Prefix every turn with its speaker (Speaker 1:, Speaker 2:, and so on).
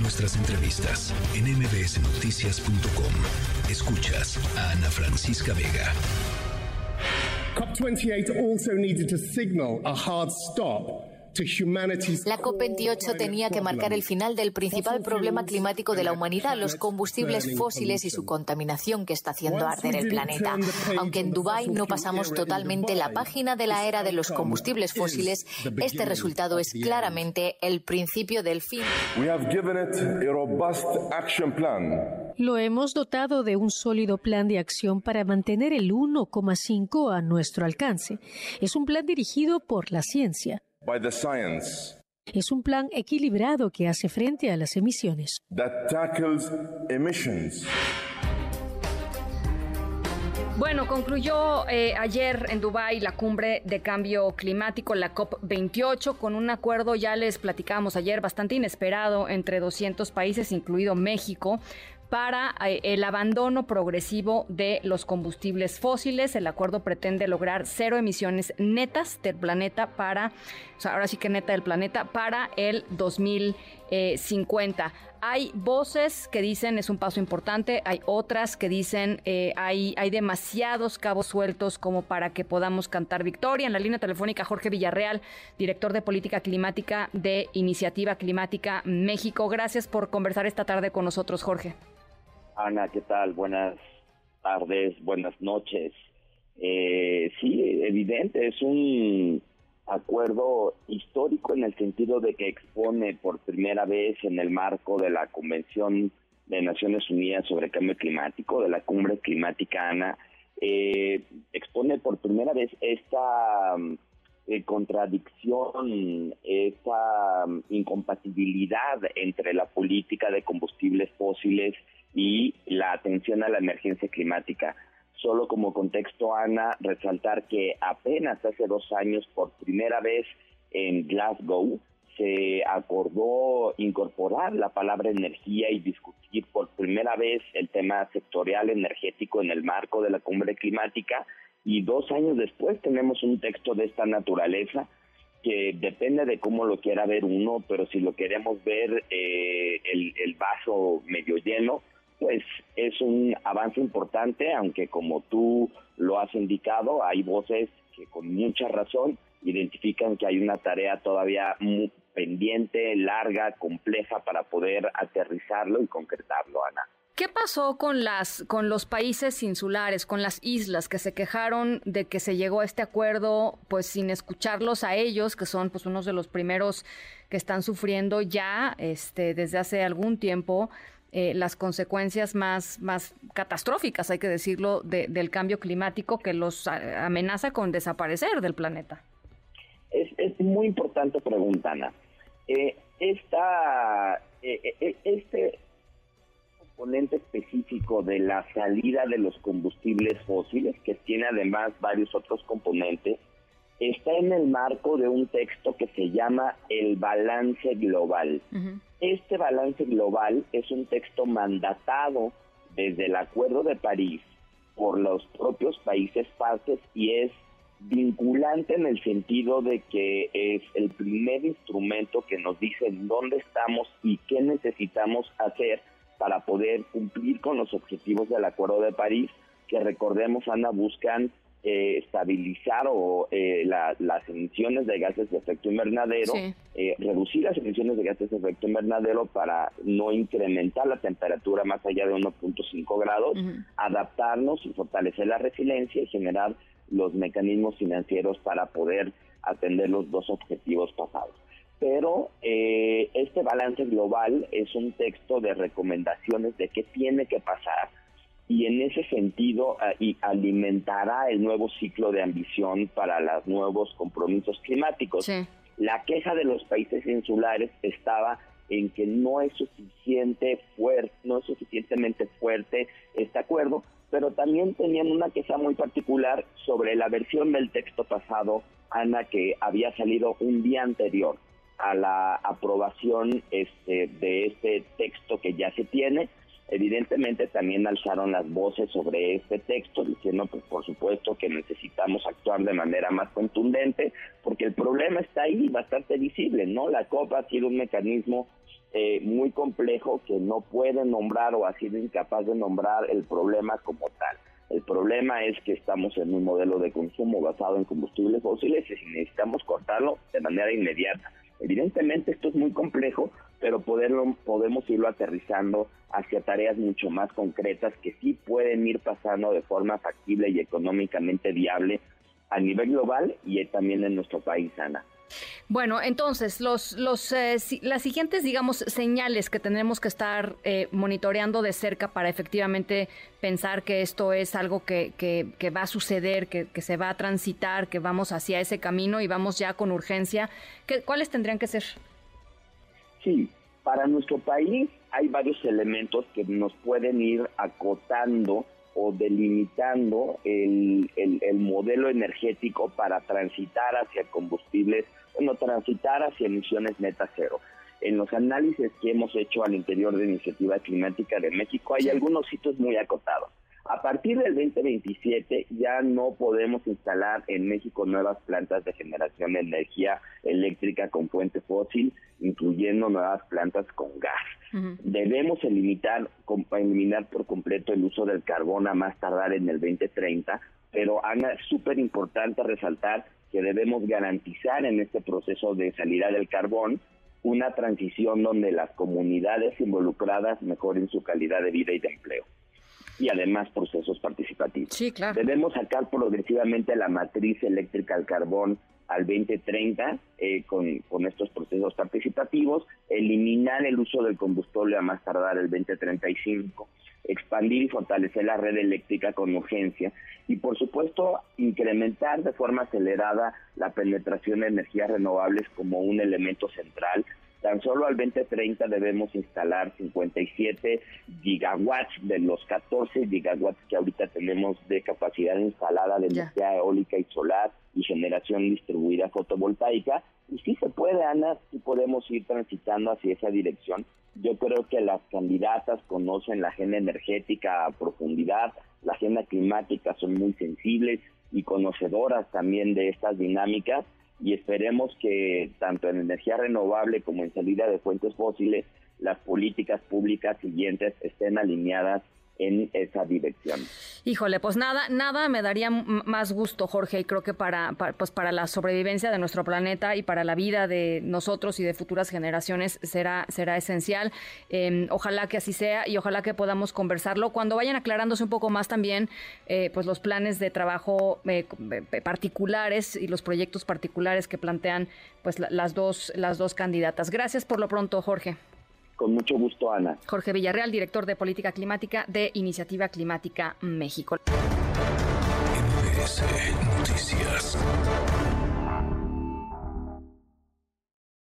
Speaker 1: Nuestras entrevistas en mbsnoticias.com. Escuchas a Ana Francisca Vega.
Speaker 2: COP28 also needed to signal a hard stop
Speaker 3: la COP28 tenía que marcar el final del principal problema climático de la humanidad, los combustibles fósiles y su contaminación que está haciendo arder el planeta. Aunque en Dubái no pasamos totalmente la página de la era de los combustibles fósiles, este resultado es claramente el principio del fin.
Speaker 4: Lo hemos dotado de un sólido plan de acción para mantener el 1,5 a nuestro alcance. Es un plan dirigido por la ciencia es un plan equilibrado que hace frente a las emisiones.
Speaker 5: Bueno, concluyó eh, ayer en Dubái la cumbre de cambio climático, la COP28, con un acuerdo, ya les platicábamos ayer, bastante inesperado entre 200 países, incluido México, para eh, el abandono progresivo de los combustibles fósiles. El acuerdo pretende lograr cero emisiones netas del planeta para, ahora sí que neta del planeta, para el 2050. Hay voces que dicen es un paso importante, hay otras que dicen eh, hay, hay demasiados cabos sueltos como para que podamos cantar victoria. En la línea telefónica Jorge Villarreal, director de política climática de Iniciativa Climática México. Gracias por conversar esta tarde con nosotros, Jorge.
Speaker 6: Ana, ¿qué tal? Buenas tardes, buenas noches. Eh, sí, evidente, es un acuerdo histórico en el sentido de que expone por primera vez en el marco de la Convención de Naciones Unidas sobre Cambio Climático, de la Cumbre Climática ANA, eh, expone por primera vez esta eh, contradicción, esta incompatibilidad entre la política de combustibles fósiles y la atención a la emergencia climática. Solo como contexto, Ana, resaltar que apenas hace dos años, por primera vez en Glasgow, se acordó incorporar la palabra energía y discutir por primera vez el tema sectorial energético en el marco de la cumbre climática y dos años después tenemos un texto de esta naturaleza que depende de cómo lo quiera ver uno, pero si lo queremos ver eh, el, el vaso medio lleno, pues es un avance importante, aunque como tú lo has indicado, hay voces que con mucha razón identifican que hay una tarea todavía muy pendiente, larga, compleja para poder aterrizarlo y concretarlo, Ana.
Speaker 5: ¿Qué pasó con las con los países insulares, con las islas que se quejaron de que se llegó a este acuerdo pues sin escucharlos a ellos, que son pues unos de los primeros que están sufriendo ya este desde hace algún tiempo eh, las consecuencias más, más catastróficas, hay que decirlo, del cambio climático que los amenaza con desaparecer del planeta?
Speaker 6: Es, es muy importante pregunta, Ana. Eh, esta, eh, eh, este componente específico de la salida de los combustibles fósiles, que tiene además varios otros componentes, está en el marco de un texto que se llama el balance global. Este balance global es un texto mandatado desde el Acuerdo de París por los propios países partes y es vinculante en el sentido de que es el primer instrumento que nos dice dónde estamos y qué necesitamos hacer para poder cumplir con los objetivos del Acuerdo de París, que recordemos, Ana, buscan eh, estabilizar o eh, las emisiones de gases de efecto invernadero, eh, reducir las emisiones de gases de efecto invernadero para no incrementar la temperatura más allá de 1.5 grados, adaptarnos y fortalecer la resiliencia y generar los mecanismos financieros para poder atender los dos objetivos pasados. Pero este balance global es un texto de recomendaciones de qué tiene que pasar y en ese sentido ah, y alimentará el nuevo ciclo de ambición para los nuevos compromisos climáticos. La queja de los países insulares estaba en que no es suficiente fuerte, no es suficientemente fuerte este acuerdo, pero también tenían una queja muy particular sobre la versión del texto pasado, Ana, que había salido un día anterior a la aprobación este, de este texto que ya se tiene Evidentemente también alzaron las voces sobre este texto, diciendo, pues por supuesto que necesitamos actuar de manera más contundente, porque el problema está ahí, bastante visible, ¿no? La COP ha sido un mecanismo eh, muy complejo que no puede nombrar o ha sido incapaz de nombrar el problema como tal. El problema es que estamos en un modelo de consumo basado en combustibles fósiles y necesitamos cortarlo de manera inmediata. Evidentemente esto es muy complejo, pero poderlo, podemos irlo aterrizando hacia tareas mucho más concretas que sí pueden ir pasando de forma factible y económicamente viable a nivel global y también en nuestro país, Ana.
Speaker 5: Bueno, entonces, los, los, eh, las siguientes, digamos, señales que tenemos que estar eh, monitoreando de cerca para efectivamente pensar que esto es algo que, que, va a suceder, que, que, se va a transitar, que vamos hacia ese camino y vamos ya con urgencia, ¿cuáles tendrían que ser?
Speaker 6: Sí, para nuestro país hay varios elementos que nos pueden ir acotando o delimitando el, el, modelo energético para transitar hacia combustibles, bueno, transitar hacia emisiones neta cero. En los análisis que hemos hecho al interior de Iniciativa Climática de México hay algunos sitios muy acotados. A partir del 2027 ya no podemos instalar en México nuevas plantas de generación de energía eléctrica con fuente fósil, incluyendo nuevas plantas con gas. Debemos eliminar, eliminar por completo el uso del carbón a más tardar en el 2030, pero Ana, es súper importante resaltar que debemos garantizar en este proceso de salida del carbón una transición donde las comunidades involucradas mejoren su calidad de vida y de empleo y además procesos participativos.
Speaker 5: Sí, claro.
Speaker 6: Debemos sacar progresivamente la matriz eléctrica al carbón al 2030 eh, con, con estos procesos participativos, eliminar el uso del combustible a más tardar el 2035, expandir y fortalecer la red eléctrica con urgencia y por supuesto incrementar de forma acelerada la penetración de energías renovables como un elemento central Tan solo al 2030 debemos instalar 57 gigawatts de los 14 gigawatts que ahorita tenemos de capacidad instalada de energía eólica y solar y generación distribuida fotovoltaica. Y sí se puede, Ana, sí podemos ir transitando hacia esa dirección. Yo creo que las candidatas conocen la agenda energética a profundidad, la agenda climática son muy sensibles y conocedoras también de estas dinámicas y esperemos que tanto en energía renovable como en salida de fuentes fósiles las políticas públicas siguientes estén alineadas en esa dirección.
Speaker 5: Híjole, pues nada, nada me daría más gusto, Jorge, y creo que para, pues para la sobrevivencia de nuestro planeta y para la vida de nosotros y de futuras generaciones será, será esencial. Em, ojalá que así sea y ojalá que podamos conversarlo cuando vayan aclarándose un poco más también eh, pues los planes de trabajo eh, eh, particulares y los proyectos particulares que plantean pues las dos las dos candidatas. Gracias por lo pronto, Jorge.
Speaker 6: Con mucho gusto, Ana.
Speaker 5: Jorge Villarreal, director de Política Climática de Iniciativa Climática México.
Speaker 1: Noticias.